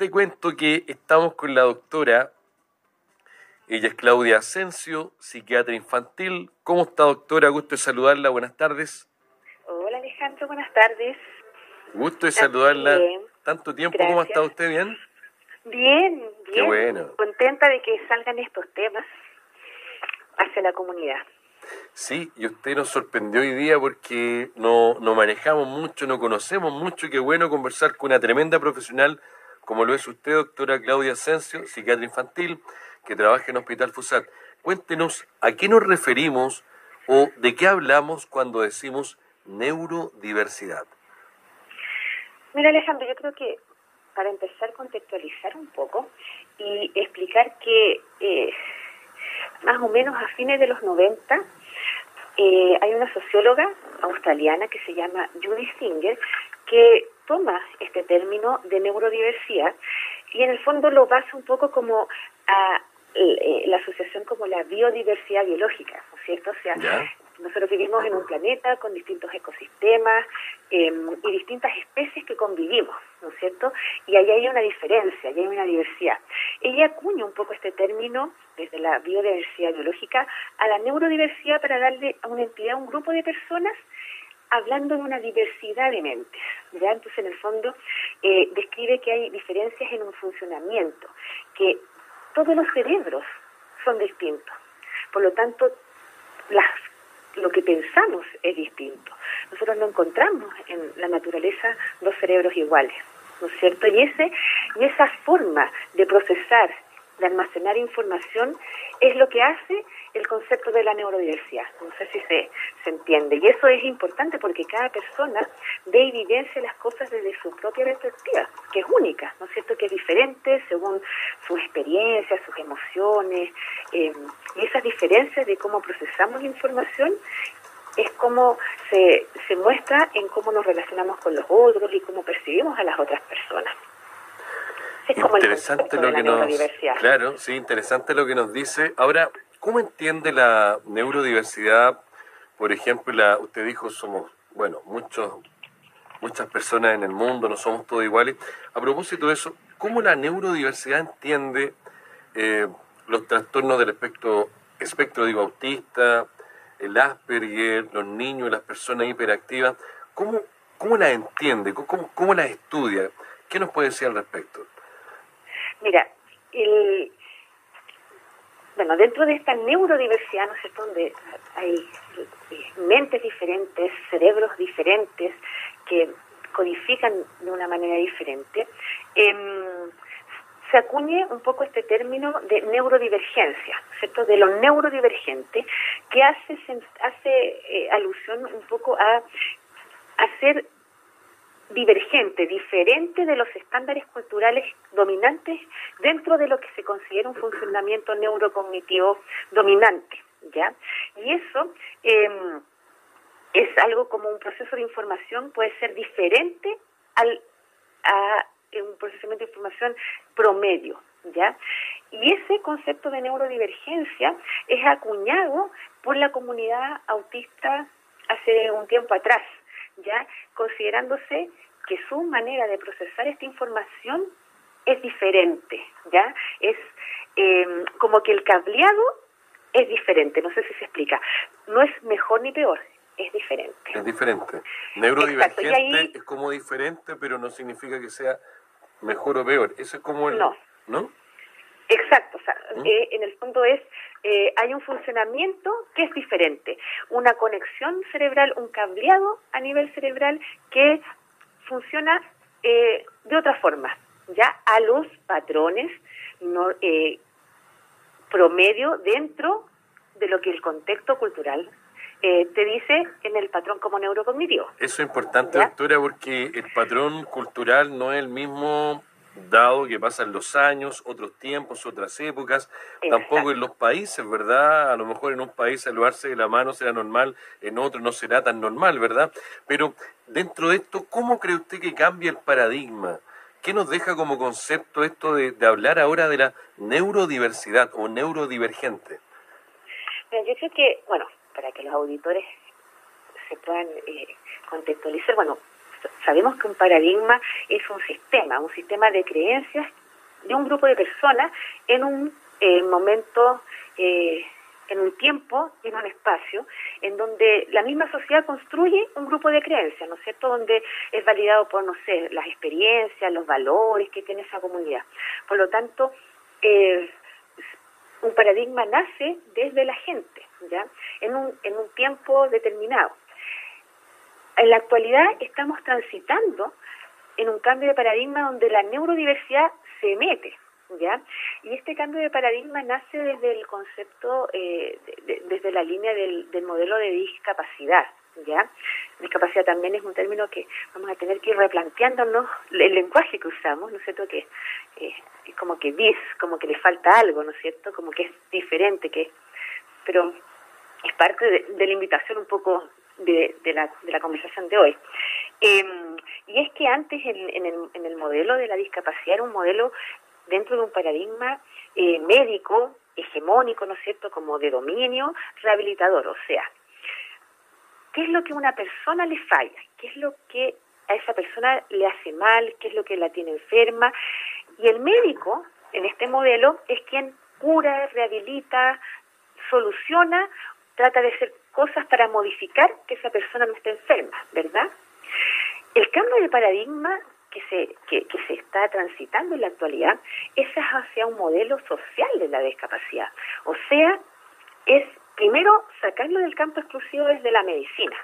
te cuento que estamos con la doctora, ella es Claudia Asensio, psiquiatra infantil. ¿Cómo está doctora? Gusto de saludarla, buenas tardes. Hola Alejandro, buenas tardes. Gusto de saludarla. Tanto tiempo, ¿cómo ha estado usted? ¿Bien? Bien, bien. Qué bueno. Contenta de que salgan estos temas hacia la comunidad. Sí, y usted nos sorprendió hoy día porque no, no manejamos mucho, no conocemos mucho, qué bueno conversar con una tremenda profesional como lo es usted, doctora Claudia Asensio, psiquiatra infantil, que trabaja en Hospital FUSAT. Cuéntenos a qué nos referimos o de qué hablamos cuando decimos neurodiversidad. Mira Alejandro, yo creo que para empezar contextualizar un poco y explicar que eh, más o menos a fines de los 90 eh, hay una socióloga australiana que se llama Judy Singer que toma este término de neurodiversidad y en el fondo lo basa un poco como a eh, la asociación como la biodiversidad biológica, ¿no es cierto? O sea, nosotros vivimos en un planeta con distintos ecosistemas em, y distintas especies que convivimos, ¿no es cierto? Y ahí hay una diferencia, ahí hay una diversidad. Ella acuña un poco este término desde la biodiversidad biológica a la neurodiversidad para darle a una entidad, a un grupo de personas hablando de una diversidad de mentes. ¿ya? Entonces, en el fondo, eh, describe que hay diferencias en un funcionamiento, que todos los cerebros son distintos. Por lo tanto, las lo que pensamos es distinto. Nosotros no encontramos en la naturaleza dos cerebros iguales, ¿no es cierto? Y, ese, y esa forma de procesar, de almacenar información, es lo que hace el concepto de la neurodiversidad. No sé si se, se entiende. Y eso es importante porque cada persona ve y vivencia las cosas desde su propia perspectiva, que es única, ¿no es cierto? Que es diferente según sus experiencias, sus emociones. Eh, y esas diferencias de cómo procesamos la información es como se, se muestra en cómo nos relacionamos con los otros y cómo percibimos a las otras personas. Es como interesante lo que nos claro sí interesante lo que nos dice ahora ¿Cómo entiende la neurodiversidad? Por ejemplo, la, usted dijo, somos, bueno, muchos, muchas personas en el mundo, no somos todos iguales. A propósito de eso, ¿cómo la neurodiversidad entiende eh, los trastornos del espectro, espectro digo, autista, el Asperger, los niños, las personas hiperactivas? ¿Cómo, cómo la entiende? ¿Cómo, ¿Cómo las estudia? ¿Qué nos puede decir al respecto? Mira, el, bueno, dentro de esta neurodiversidad, ¿no es cierto?, donde hay mentes diferentes, cerebros diferentes, que codifican de una manera diferente, em, se acuñe un poco este término de neurodivergencia, ¿cierto? De lo neurodivergente, que hace, hace eh, alusión un poco a hacer divergente, diferente de los estándares culturales dominantes dentro de lo que se considera un funcionamiento neurocognitivo dominante, ¿ya? Y eso em, es algo como un proceso de información puede ser diferente al a un procesamiento de información promedio, ¿ya? Y ese concepto de neurodivergencia es acuñado por la comunidad autista hace un tiempo atrás, ya considerándose que su manera de procesar esta información es diferente, ¿ya? Es em, como que el cableado es diferente, no sé si se explica. No es mejor ni peor, es diferente. Es diferente. Neurodivergente es como diferente, pero no significa que sea mejor o peor. Eso es como el... No. ¿No? Exacto, o sea, ¿Mm? eh, en el fondo es, eh, hay un funcionamiento que es diferente, una conexión cerebral, un cableado a nivel cerebral que funciona eh, de otra forma, ya a los patrones no, promedio dentro de lo que el contexto cultural te dice en el patrón como neurocognitivo. Eso es importante, doctora, porque el patrón cultural no es el mismo dado que pasan los años, otros tiempos, otras épocas, tampoco en los países, ¿verdad? A lo mejor en un país saludarse de la mano será normal, en otro no será tan normal, ¿verdad? Pero dentro de esto, ¿cómo cree usted que cambia el paradigma? ¿Qué nos deja como concepto esto de, hablar ahora de la neurodiversidad o neurodivergente? yo creo que, bueno, para que los auditores se puedan eh, contextualizar, bueno, sabemos que un paradigma es un sistema, un sistema de creencias de un grupo de personas en un eh, momento, eh, en un tiempo, en un espacio, en donde la misma sociedad construye un grupo de creencias, ¿no es cierto?, donde es validado por, no sé, las experiencias, los valores que tiene esa comunidad. Por lo tanto, eh, un paradigma nace desde la gente, ¿ya?, en un, en un tiempo determinado. En la actualidad estamos transitando en un cambio de paradigma donde la neurodiversidad se mete, ¿ya? Y este cambio de paradigma nace desde el concepto, eh, desde la línea del, modelo de discapacidad, ¿ya? Discapacidad también es un término que vamos a tener que ir replanteándonos el lenguaje que usamos, ¿no es cierto? Que eh, es como que bis, como que le falta algo, ¿no es cierto? Como que es diferente, que pero es parte de, la invitación un poco de, la, de la conversación de hoy. Em, y es que antes en, el, en el modelo de la discapacidad era un modelo dentro de un paradigma eh, médico, hegemónico, ¿no es cierto?, como de dominio, rehabilitador, o sea, ¿qué es lo que a una persona le falla? ¿Qué es lo que a esa persona le hace mal? ¿Qué es lo que la tiene enferma? Y el médico, en este modelo, es quien cura, rehabilita, soluciona, trata de hacer cosas para modificar que esa persona no esté enferma, ¿verdad? El cambio de paradigma que se, que, se está transitando en la actualidad es hacia un modelo social de la discapacidad. O sea, es primero sacarlo del campo exclusivo desde la medicina.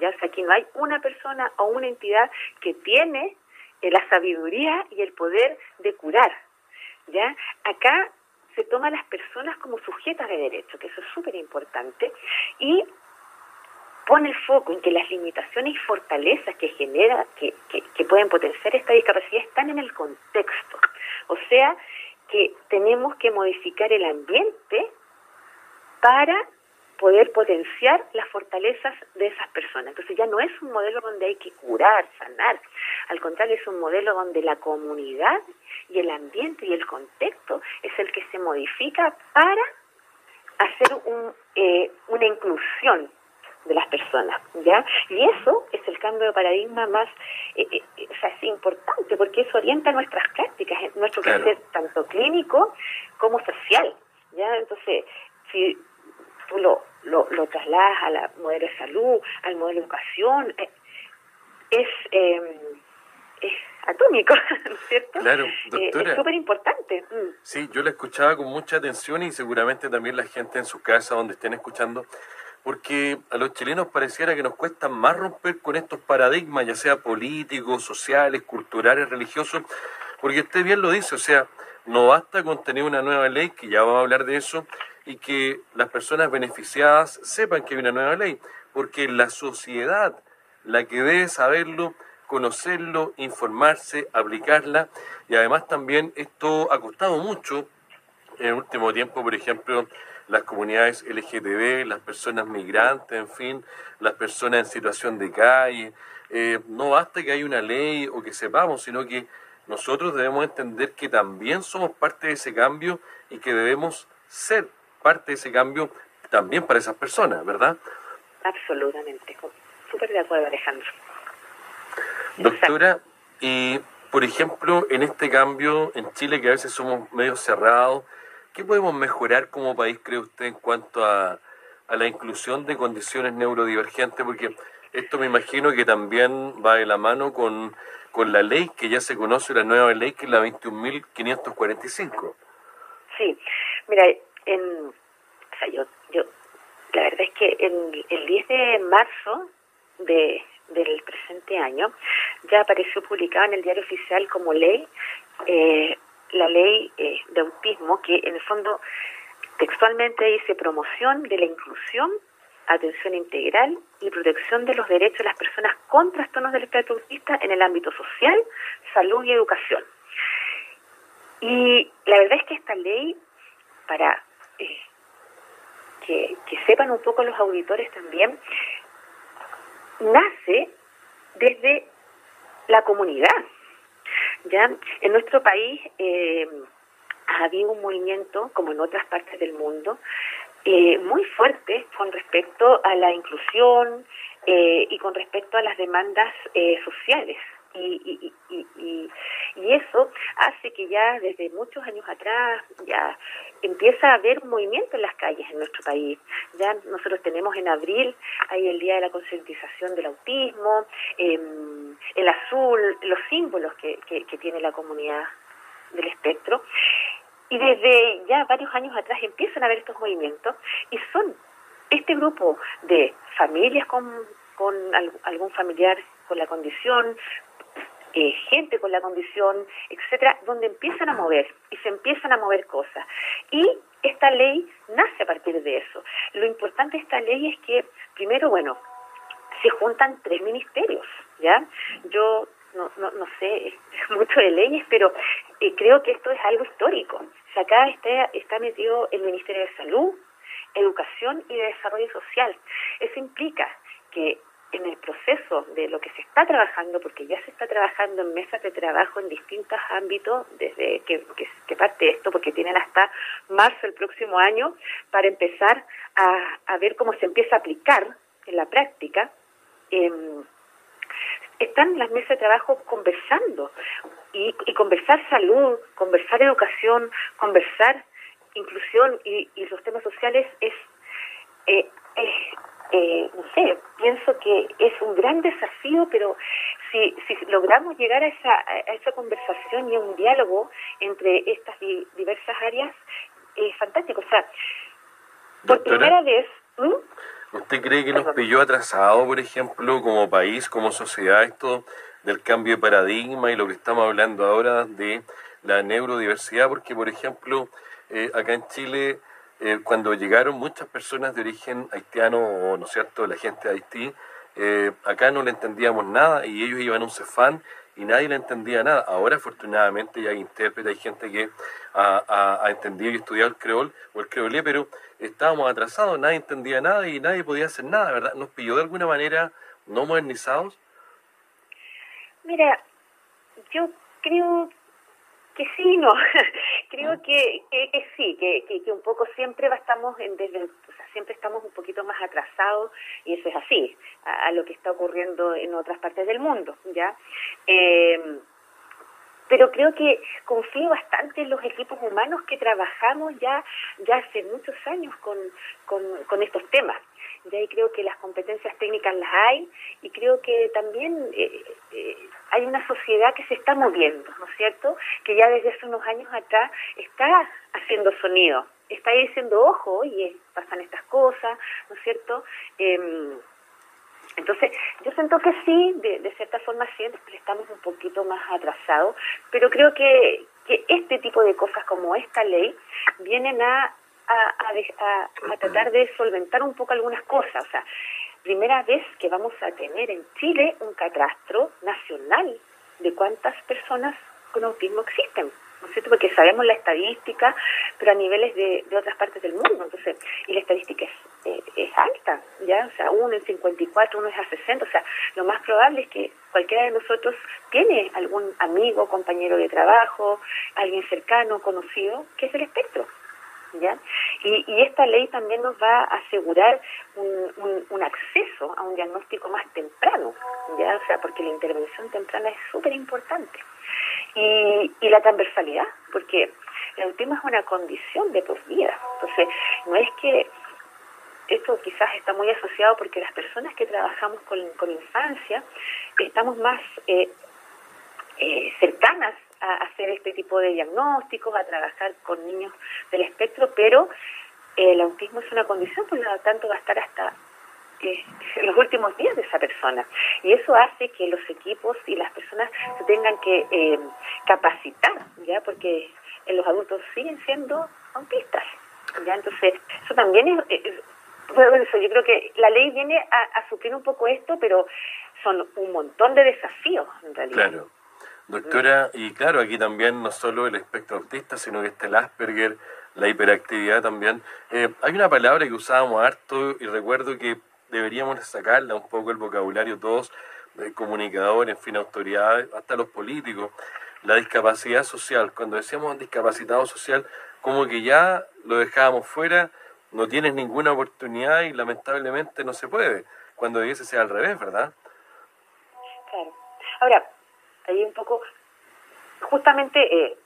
Ya sea, aquí no hay una persona o una entidad que tiene eh, la sabiduría y el poder de curar. ¿ya? Acá se toma a las personas como sujetas de derecho, que eso es súper importante, y pone el foco en que las limitaciones y fortalezas que genera, que, que, pueden potenciar esta discapacidad están en el contexto. O sea, que tenemos que modificar el ambiente para poder potenciar las fortalezas de esas personas. Entonces ya no es un modelo donde hay que curar, sanar, al contrario es un modelo donde la comunidad y el ambiente y el contexto es el que se modifica para hacer un, eh, una inclusión de las personas, ¿ya? Y eso es el cambio de paradigma más, eh, eh, o sea, es importante porque eso orienta nuestras prácticas, nuestro claro. tanto clínico como social, ¿ya? Entonces, si tú lo, lo, lo trasladas a la modelo de salud, al modelo de educación, eh, es, eh, es atómico, ¿no es cierto? Claro, doctora. es súper importante. Mm. Sí, yo la escuchaba con mucha atención y seguramente también la gente en su casa donde estén escuchando porque a los chilenos pareciera que nos cuesta más romper con estos paradigmas, ya sea políticos, sociales, culturales, religiosos, porque usted bien lo dice, o sea, no basta con tener una nueva ley, que ya vamos a hablar de eso, y que las personas beneficiadas sepan que hay una nueva ley, porque la sociedad, la que debe saberlo, conocerlo, informarse, aplicarla, y además también esto ha costado mucho en el último tiempo, por ejemplo, las comunidades LGTB, las personas migrantes, en fin, las personas en situación de calle. Eh, no basta que haya una ley o que sepamos, sino que nosotros debemos entender que también somos parte de ese cambio y que debemos ser parte de ese cambio también para esas personas, ¿verdad? Absolutamente, súper de acuerdo Alejandro. Doctora, y por ejemplo, en este cambio en Chile que a veces somos medio cerrados, ¿Qué podemos mejorar como país, cree usted, en cuanto a, la inclusión de condiciones neurodivergentes? Porque esto me imagino que también va de la mano con, la ley que ya se conoce, la nueva ley, que es la 21.545. Sí, mira, en, o sea, yo, yo, la verdad es que el, el 10 de marzo de, del presente año ya apareció publicada en el diario oficial como ley eh, la ley eh, de autismo que en el fondo textualmente dice promoción de la inclusión, atención integral y protección de los derechos de las personas con trastornos del espectro autista en el ámbito social, salud y educación. Y la verdad es que esta ley, para eh, que, que sepan un poco los auditores también, nace desde la comunidad, ya en nuestro país eh, ha habido un movimiento, como en otras partes del mundo, eh, muy fuerte con respecto a la inclusión, eh, y con respecto a las demandas eh, sociales. Y, y, y, y, eso hace que ya desde muchos años atrás ya empieza a haber movimiento en las calles en nuestro país. Ya nosotros tenemos en abril ahí el Día de la Concientización del Autismo, em, el azul, los símbolos que, que, que tiene la comunidad del espectro. Y desde ya varios años atrás empiezan a haber estos movimientos y son este grupo de familias con, con algún familiar con la condición, eh, gente con la condición, etcétera, donde empiezan a mover y se empiezan a mover cosas. Y esta ley nace a partir de eso. Lo importante de esta ley es que, primero, bueno, se juntan tres ministerios, ¿ya? Yo no, no, no sé mucho de leyes, pero eh, creo que esto es algo histórico. O acá está, está metido el Ministerio de Salud, Educación y de Desarrollo Social. Eso implica que en el proceso de lo que se está trabajando, porque ya se está trabajando en mesas de trabajo en distintos ámbitos desde que, que, parte esto, porque tienen hasta marzo del próximo año para empezar a, a ver cómo se empieza a aplicar en la práctica. Eh, están las mesas de trabajo conversando. Y, y conversar salud, conversar educación, conversar inclusión y, y los temas sociales es, eh, es eh, no sé, pienso que es un gran desafío, pero si, si logramos llegar a esa, a esa conversación y a un diálogo entre estas diversas áreas, es fantástico. O sea, por primera vez... ¿Usted cree que nos pilló atrasado, por ejemplo, como país, como sociedad, esto del cambio de paradigma y lo que estamos hablando ahora de la neurodiversidad? Porque, por ejemplo, eh, acá en Chile eh, cuando llegaron muchas personas de origen haitiano, o no es cierto, la gente de Haití, eh, acá no le entendíamos nada y ellos iban a un cefán y nadie le entendía nada. Ahora, afortunadamente, ya hay intérpretes, hay gente que ha, ha, entendido y estudiado el creol o el creolé, pero estábamos atrasados, nadie entendía nada y nadie podía hacer nada, ¿verdad? ¿Nos pilló de alguna manera no modernizados? Mira, yo creo que sí, no. Creo que, que, sí, que, que, un poco siempre estamos en sea, siempre estamos un poquito más atrasados y eso es así a, lo que está ocurriendo en otras partes del mundo, ya. Eh, pero creo que confío bastante en los equipos humanos que trabajamos ya ya hace muchos años con, con, con estos temas. Ahí creo que las competencias técnicas las hay y creo que también eh, eh, hay una sociedad que se está moviendo, ¿no es cierto? Que ya desde hace unos años atrás está haciendo sonido, está diciendo, ojo, oye, pasan estas cosas, ¿no es cierto? Eh, entonces, yo siento que sí, de, de, cierta forma siempre estamos un poquito más atrasados, pero creo que, que este tipo de cosas como esta ley vienen a, a, a, a, tratar de solventar un poco algunas cosas. O sea, primera vez que vamos a tener en Chile un catastro nacional de cuántas personas con autismo existen. Porque sabemos la estadística, pero a niveles de, de otras partes del mundo. Entonces, y la estadística es, eh, es alta, ¿ya? O sea, uno en 54, uno es a 60. O sea, lo más probable es que cualquiera de nosotros tiene algún amigo, compañero de trabajo, alguien cercano, conocido, que es el espectro. ¿Ya? Y, y esta ley también nos va a asegurar un, un, un acceso a un diagnóstico más temprano, ¿ya? O sea, porque la intervención temprana es súper importante y, y la transversalidad, porque el autismo es una condición de por vida. Entonces, no es que esto quizás está muy asociado porque las personas que trabajamos con, con infancia estamos más eh, eh, cercanas a hacer este tipo de diagnósticos, a trabajar con niños del espectro, pero el autismo es una condición, por lo tanto va a estar hasta eh, los últimos días de esa persona. Y eso hace que los equipos y las personas se tengan que eh, capacitar, ¿ya? Porque los adultos siguen siendo autistas, ¿ya? Entonces, eso también es... Yo creo que la ley viene a, a, suplir un poco esto, pero son un montón de desafíos en realidad. Claro. Doctora, y claro, aquí también no solo el espectro autista, sino que está el Asperger, la hiperactividad también. Eh, hay una palabra que usábamos harto y recuerdo que deberíamos sacarla un poco el vocabulario todos, eh, comunicadores, en fin, autoridades, hasta los políticos, la discapacidad social. Cuando decíamos discapacitado social, como que ya lo dejábamos fuera, no tienes ninguna oportunidad y lamentablemente no se puede. cuando debiese ser al revés, ¿verdad? Claro. Ahora, ahí un poco, justamente eh,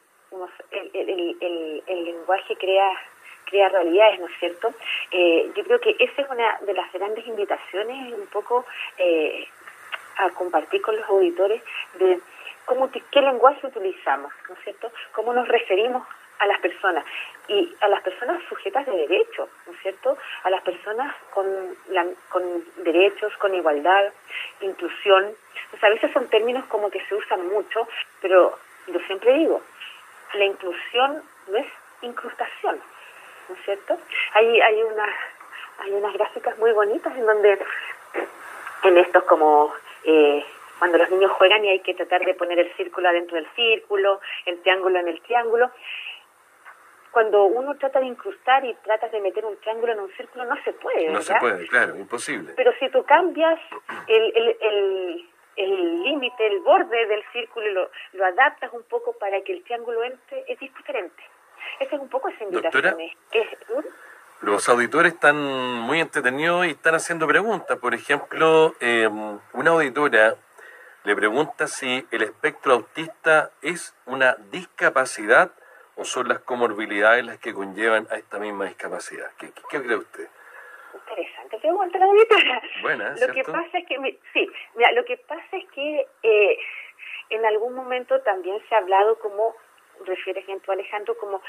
el, el, el, el, lenguaje crea crea realidades, ¿no es cierto? Eh, yo creo que esa es una de las grandes invitaciones, un poco eh, a compartir con los auditores de cómo, qué lenguaje utilizamos, ¿no es cierto? Cómo nos referimos a las personas y a las personas sujetas de derechos, ¿no es cierto? A las personas con, con derechos, con igualdad, inclusión. a veces son términos como que se usan mucho, pero yo siempre digo, la inclusión no es incrustación, ¿no es cierto? Hay, hay, una, hay unas gráficas muy bonitas en donde en estos como... Eh, cuando los niños juegan y hay que tratar de poner el círculo adentro del círculo, el triángulo en el triángulo, cuando uno trata de incrustar y tratas de meter un triángulo en un círculo, no se puede. No se puede, claro, imposible. Pero si tú cambias el, el, el, límite, el borde del círculo y lo, lo, adaptas un poco para que el triángulo entre, es diferente. Esa es un poco esa invitación. los auditores están muy entretenidos y están haciendo preguntas. Por ejemplo, eh, una auditora le pregunta si el espectro autista es una discapacidad o son las comorbilidades las que conllevan a esta misma discapacidad? ¿Qué, qué, cree usted? Interesante pregunta, la auditora. Buena, Lo que pasa es que, sí, mira, lo que pasa es que eh, en algún momento también se ha hablado como, refiere ejemplo Alejandro, como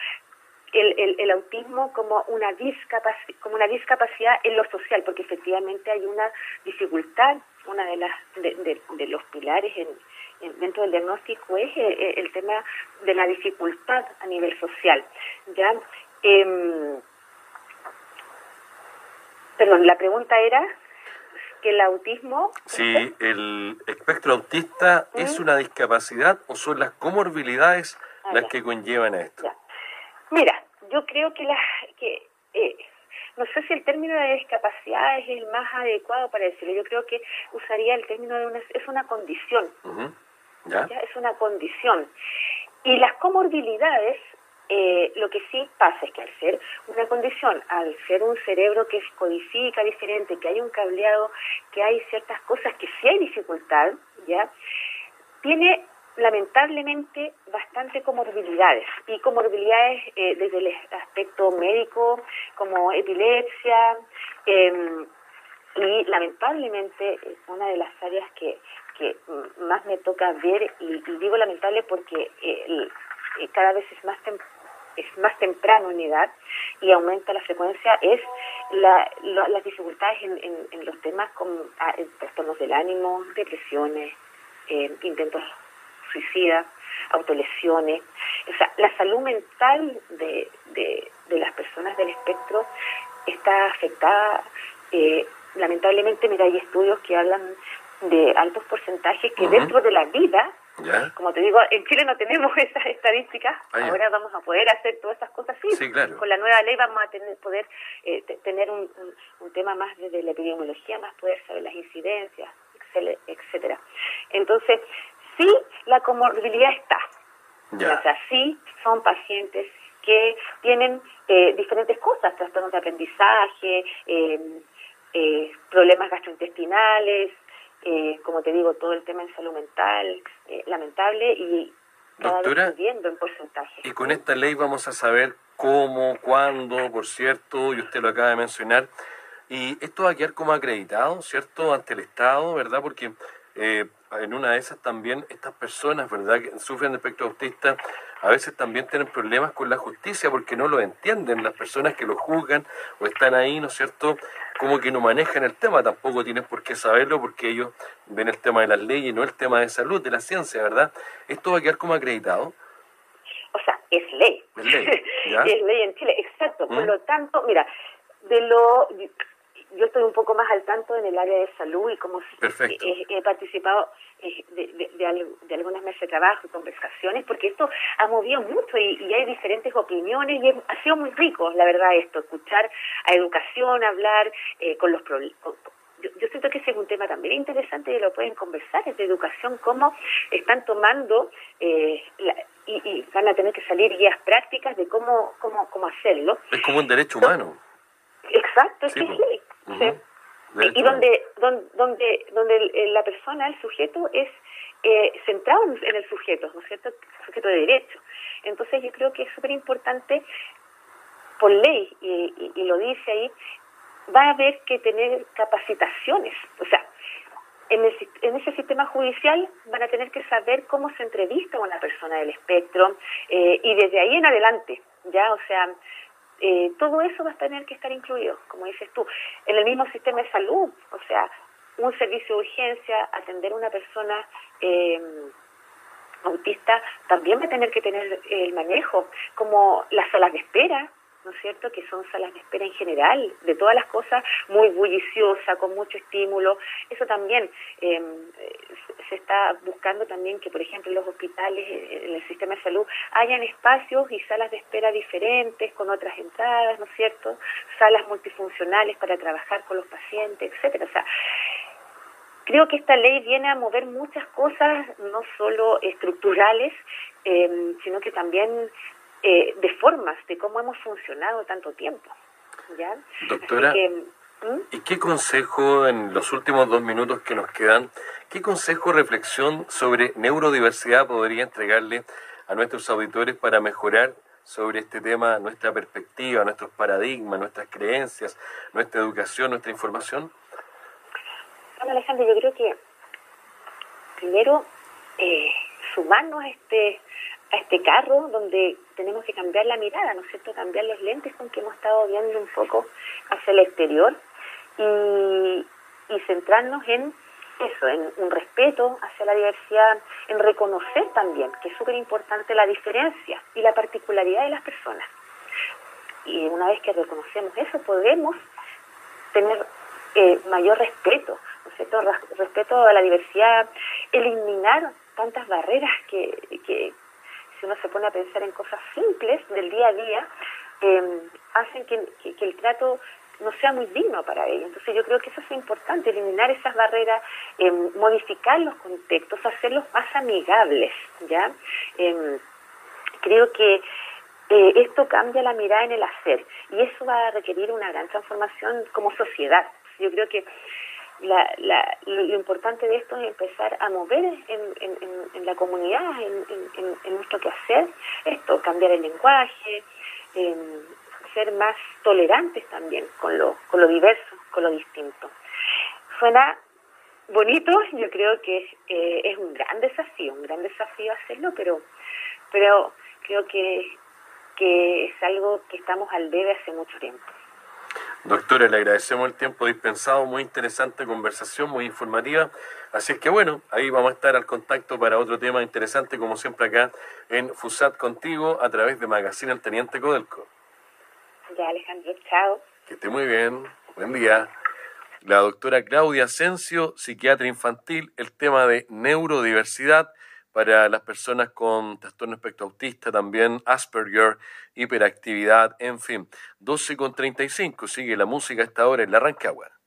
el, el, el, autismo como una, discapacidad, como una discapacidad en lo social, porque efectivamente hay una dificultad, una de, las, de, de los pilares en, dentro del diagnóstico es eh, eh, el, tema de la dificultad a nivel social. ¿ya? Eh, perdón, la pregunta era que el autismo... Si el espectro autista es ¿Mm? una discapacidad o son las comorbilidades las que conllevan a esto. Mira, yo creo que, la, que eh, no sé si el término de discapacidad es el más adecuado para decirlo. Yo creo que usaría el término de una, es una condición. ¿Ya? Es una condición. Y las comorbilidades, eh, lo que sí pasa es que al ser una condición, al ser un cerebro que codifica diferente, que hay un cableado, que hay ciertas cosas que sí hay dificultad, ¿ya? Tiene lamentablemente bastante comorbilidades y comorbilidades eh, desde el aspecto médico como epilepsia eh, y lamentablemente es una de las áreas que que más me toca ver, y, digo lamentable porque eh, eh, cada vez es más es más temprano en edad y aumenta la frecuencia, es la, las dificultades en, en, los temas con ah, trastornos del ánimo, depresiones, eh, intentos suicidas, autolesiones. O sea, la salud mental de, de, de las personas del espectro está afectada. lamentablemente, mira, hay estudios que hablan de altos porcentajes que dentro de la vida, como te digo, en Chile no tenemos esas estadísticas, ah, ahora vamos a poder hacer todas esas cosas sí, claro. con la nueva ley vamos a tener poder eh, tener un, un, tema más desde la epidemiología, más poder saber las incidencias, etcétera. Entonces, sí, la comorbilidad está. O sea, sí son pacientes que tienen eh, diferentes cosas, trastornos de aprendizaje, eh, eh, problemas gastrointestinales, eh, como te digo, todo el tema en salud mental, eh, lamentable y subiendo en porcentaje. Y con esta ley vamos a saber cómo, cuándo, por cierto, y usted lo acaba de mencionar, y esto va a quedar como acreditado, ¿cierto?, ante el Estado, ¿verdad? Porque eh, en una de esas también estas personas, ¿verdad?, que sufren de espectro autista, a veces también tienen problemas con la justicia porque no lo entienden las personas que lo juzgan o están ahí, ¿no es cierto?, como que no manejan el tema, tampoco tienen por qué saberlo porque ellos ven el tema de las leyes, no el tema de salud, de la ciencia, ¿verdad? Esto va a quedar como acreditado. O sea, es ley. Es ley, es ley en Chile, exacto. Por ¿Mm? lo tanto, mira, de lo yo estoy un poco más al tanto en el área de salud y como he, he, participado eh, de, de, de, algunas meses de trabajo y conversaciones, porque esto ha movido mucho y, hay diferentes opiniones y ha sido muy rico, la verdad, esto, escuchar a educación, hablar eh, con los problemas. Yo, siento que ese es un tema también interesante y lo pueden conversar, es de educación, cómo están tomando eh, y, van a tener que salir guías prácticas de cómo, cómo, cómo hacerlo. Es como un derecho humano. Exacto, sí, sí. Y donde, donde, donde, la persona, el sujeto, es eh, centrado en el sujeto, ¿no es cierto? sujeto de derecho. Entonces yo creo que es súper importante, por ley, y, y, lo dice ahí, va a haber que tener capacitaciones. O sea, en, en, ese sistema judicial van a tener que saber cómo se entrevista a una persona del espectro eh, y desde ahí en adelante, ya, o sea, eh, todo eso va a tener que estar incluido, como dices tú, en el mismo sistema de salud, o sea, un servicio de urgencia, atender a una persona eh, autista, también va a tener que tener el manejo, como las salas de espera, ¿no es cierto?, que son salas de espera en general, de todas las cosas, muy bulliciosa, con mucho estímulo. Eso también em, se está buscando también que, por ejemplo, en los hospitales, en el sistema de salud, hayan espacios y salas de espera diferentes, con otras entradas, ¿no es cierto?, salas multifuncionales para trabajar con los pacientes, etcétera. O sea, creo que esta ley viene a mover muchas cosas, no solo estructurales, em, sino que también eh, de formas de cómo hemos funcionado tanto tiempo. ¿ya? Doctora, ¿Mm? ¿y qué consejo en los últimos dos minutos que nos quedan, qué consejo, reflexión sobre neurodiversidad podría entregarle a nuestros auditores para mejorar sobre este tema nuestra perspectiva, nuestros paradigmas, nuestras creencias, nuestra educación, nuestra información? Bueno, Alejandro, yo creo que primero eh, sumarnos a este a este carro donde tenemos que cambiar la mirada, ¿no es cierto? Cambiar los lentes con que hemos estado viendo un poco hacia el exterior y, centrarnos en eso, en un respeto hacia la diversidad, en reconocer también que es súper importante la diferencia y la particularidad de las personas. Y una vez que reconocemos eso, podemos tener eh, mayor respeto, ¿no es cierto? Respeto a la diversidad, eliminar tantas barreras que, que, si uno se pone a pensar en cosas simples del día a día, em, hacen que, el trato no sea muy digno para ellos. Entonces yo creo que eso es importante, eliminar esas barreras, em, modificar los contextos, hacerlos más amigables, ¿ya? Em, creo que eh, esto cambia la mirada en el hacer y eso va a requerir una gran transformación como sociedad. Yo creo que la, la, lo importante de esto es empezar a mover en, la comunidad, en, nuestro quehacer, esto, cambiar el lenguaje, ser más tolerantes también con lo, con lo diverso, con lo distinto. Suena bonito, yo creo que eh, es un gran desafío, un gran desafío hacerlo, pero, pero creo que, que es algo que estamos al debe hace mucho tiempo. Doctora, le agradecemos el tiempo dispensado, muy interesante conversación, muy informativa. Así es que bueno, ahí vamos a estar al contacto para otro tema interesante, como siempre acá en FUSAT contigo, a través de Magazine El Teniente Codelco. Ya, Alejandro, chao. Que esté muy bien, buen día. La doctora Claudia Asensio, psiquiatra infantil, el tema de neurodiversidad para las personas con trastorno espectro autista, también Asperger, hiperactividad, en fin. 12 con 35, sigue la música a esta hora en la Rancagua.